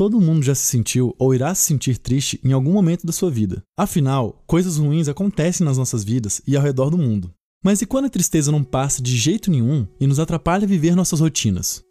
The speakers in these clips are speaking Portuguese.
Todo mundo já se sentiu ou irá se sentir triste em algum momento da sua vida. Afinal, coisas ruins acontecem nas nossas vidas e ao redor do mundo. Mas e quando a tristeza não passa de jeito nenhum e nos atrapalha a viver nossas rotinas?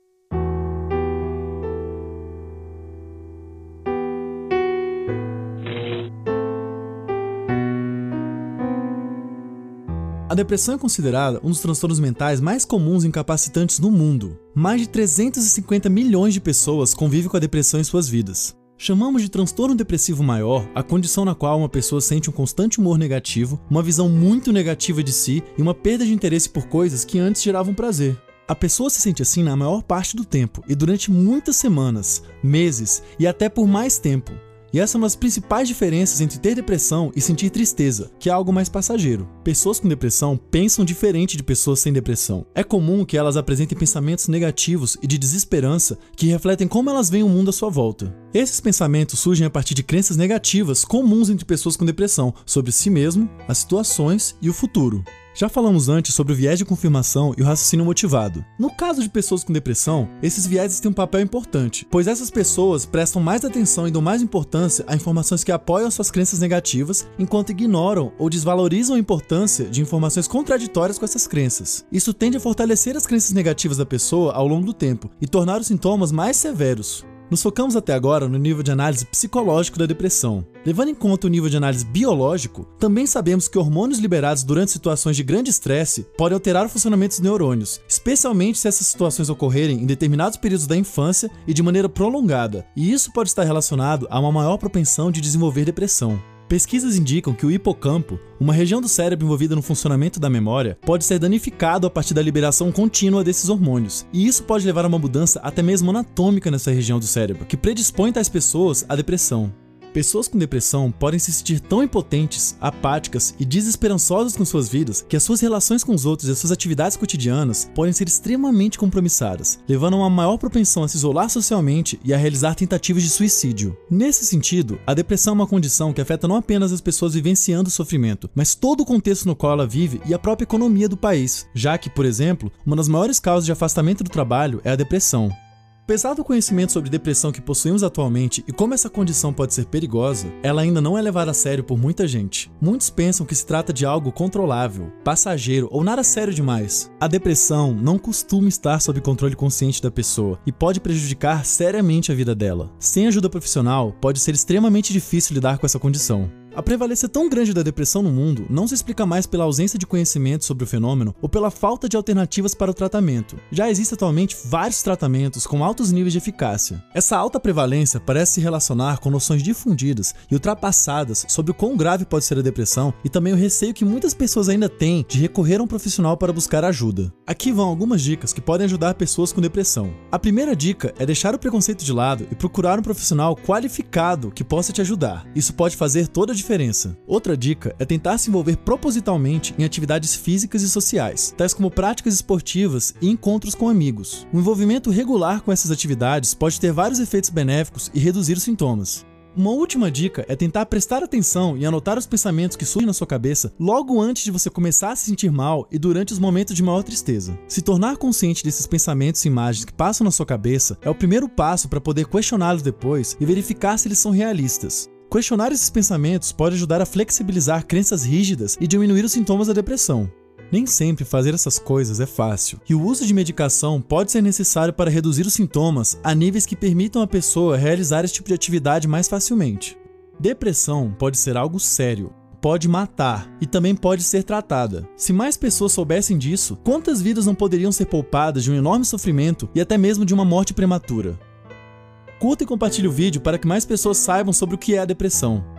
A depressão é considerada um dos transtornos mentais mais comuns e incapacitantes no mundo. Mais de 350 milhões de pessoas convivem com a depressão em suas vidas. Chamamos de transtorno depressivo maior a condição na qual uma pessoa sente um constante humor negativo, uma visão muito negativa de si e uma perda de interesse por coisas que antes geravam prazer. A pessoa se sente assim na maior parte do tempo e durante muitas semanas, meses e até por mais tempo. E essa é uma das principais diferenças entre ter depressão e sentir tristeza, que é algo mais passageiro. Pessoas com depressão pensam diferente de pessoas sem depressão. É comum que elas apresentem pensamentos negativos e de desesperança que refletem como elas veem o mundo à sua volta. Esses pensamentos surgem a partir de crenças negativas comuns entre pessoas com depressão sobre si mesmo, as situações e o futuro. Já falamos antes sobre o viés de confirmação e o raciocínio motivado. No caso de pessoas com depressão, esses vieses têm um papel importante, pois essas pessoas prestam mais atenção e dão mais importância a informações que apoiam suas crenças negativas, enquanto ignoram ou desvalorizam a importância de informações contraditórias com essas crenças. Isso tende a fortalecer as crenças negativas da pessoa ao longo do tempo e tornar os sintomas mais severos. Nos focamos até agora no nível de análise psicológico da depressão. Levando em conta o nível de análise biológico, também sabemos que hormônios liberados durante situações de grande estresse podem alterar o funcionamento dos neurônios, especialmente se essas situações ocorrerem em determinados períodos da infância e de maneira prolongada, e isso pode estar relacionado a uma maior propensão de desenvolver depressão. Pesquisas indicam que o hipocampo, uma região do cérebro envolvida no funcionamento da memória, pode ser danificado a partir da liberação contínua desses hormônios, e isso pode levar a uma mudança até mesmo anatômica nessa região do cérebro, que predispõe tais pessoas à depressão. Pessoas com depressão podem se sentir tão impotentes, apáticas e desesperançosas com suas vidas que as suas relações com os outros e as suas atividades cotidianas podem ser extremamente compromissadas, levando a uma maior propensão a se isolar socialmente e a realizar tentativas de suicídio. Nesse sentido, a depressão é uma condição que afeta não apenas as pessoas vivenciando o sofrimento, mas todo o contexto no qual ela vive e a própria economia do país, já que, por exemplo, uma das maiores causas de afastamento do trabalho é a depressão. Apesar do conhecimento sobre depressão que possuímos atualmente e como essa condição pode ser perigosa, ela ainda não é levada a sério por muita gente. Muitos pensam que se trata de algo controlável, passageiro ou nada sério demais. A depressão não costuma estar sob controle consciente da pessoa e pode prejudicar seriamente a vida dela. Sem ajuda profissional, pode ser extremamente difícil lidar com essa condição. A prevalência tão grande da depressão no mundo não se explica mais pela ausência de conhecimento sobre o fenômeno ou pela falta de alternativas para o tratamento. Já existem atualmente vários tratamentos com altos níveis de eficácia. Essa alta prevalência parece se relacionar com noções difundidas e ultrapassadas sobre o quão grave pode ser a depressão e também o receio que muitas pessoas ainda têm de recorrer a um profissional para buscar ajuda. Aqui vão algumas dicas que podem ajudar pessoas com depressão. A primeira dica é deixar o preconceito de lado e procurar um profissional qualificado que possa te ajudar. Isso pode fazer toda a diferença. Outra dica é tentar se envolver propositalmente em atividades físicas e sociais, tais como práticas esportivas e encontros com amigos. O envolvimento regular com essas atividades pode ter vários efeitos benéficos e reduzir os sintomas. Uma última dica é tentar prestar atenção e anotar os pensamentos que surgem na sua cabeça logo antes de você começar a se sentir mal e durante os momentos de maior tristeza. Se tornar consciente desses pensamentos e imagens que passam na sua cabeça é o primeiro passo para poder questioná-los depois e verificar se eles são realistas. Questionar esses pensamentos pode ajudar a flexibilizar crenças rígidas e diminuir os sintomas da depressão. Nem sempre fazer essas coisas é fácil, e o uso de medicação pode ser necessário para reduzir os sintomas a níveis que permitam a pessoa realizar esse tipo de atividade mais facilmente. Depressão pode ser algo sério, pode matar e também pode ser tratada. Se mais pessoas soubessem disso, quantas vidas não poderiam ser poupadas de um enorme sofrimento e até mesmo de uma morte prematura? Curta e compartilhe o vídeo para que mais pessoas saibam sobre o que é a depressão.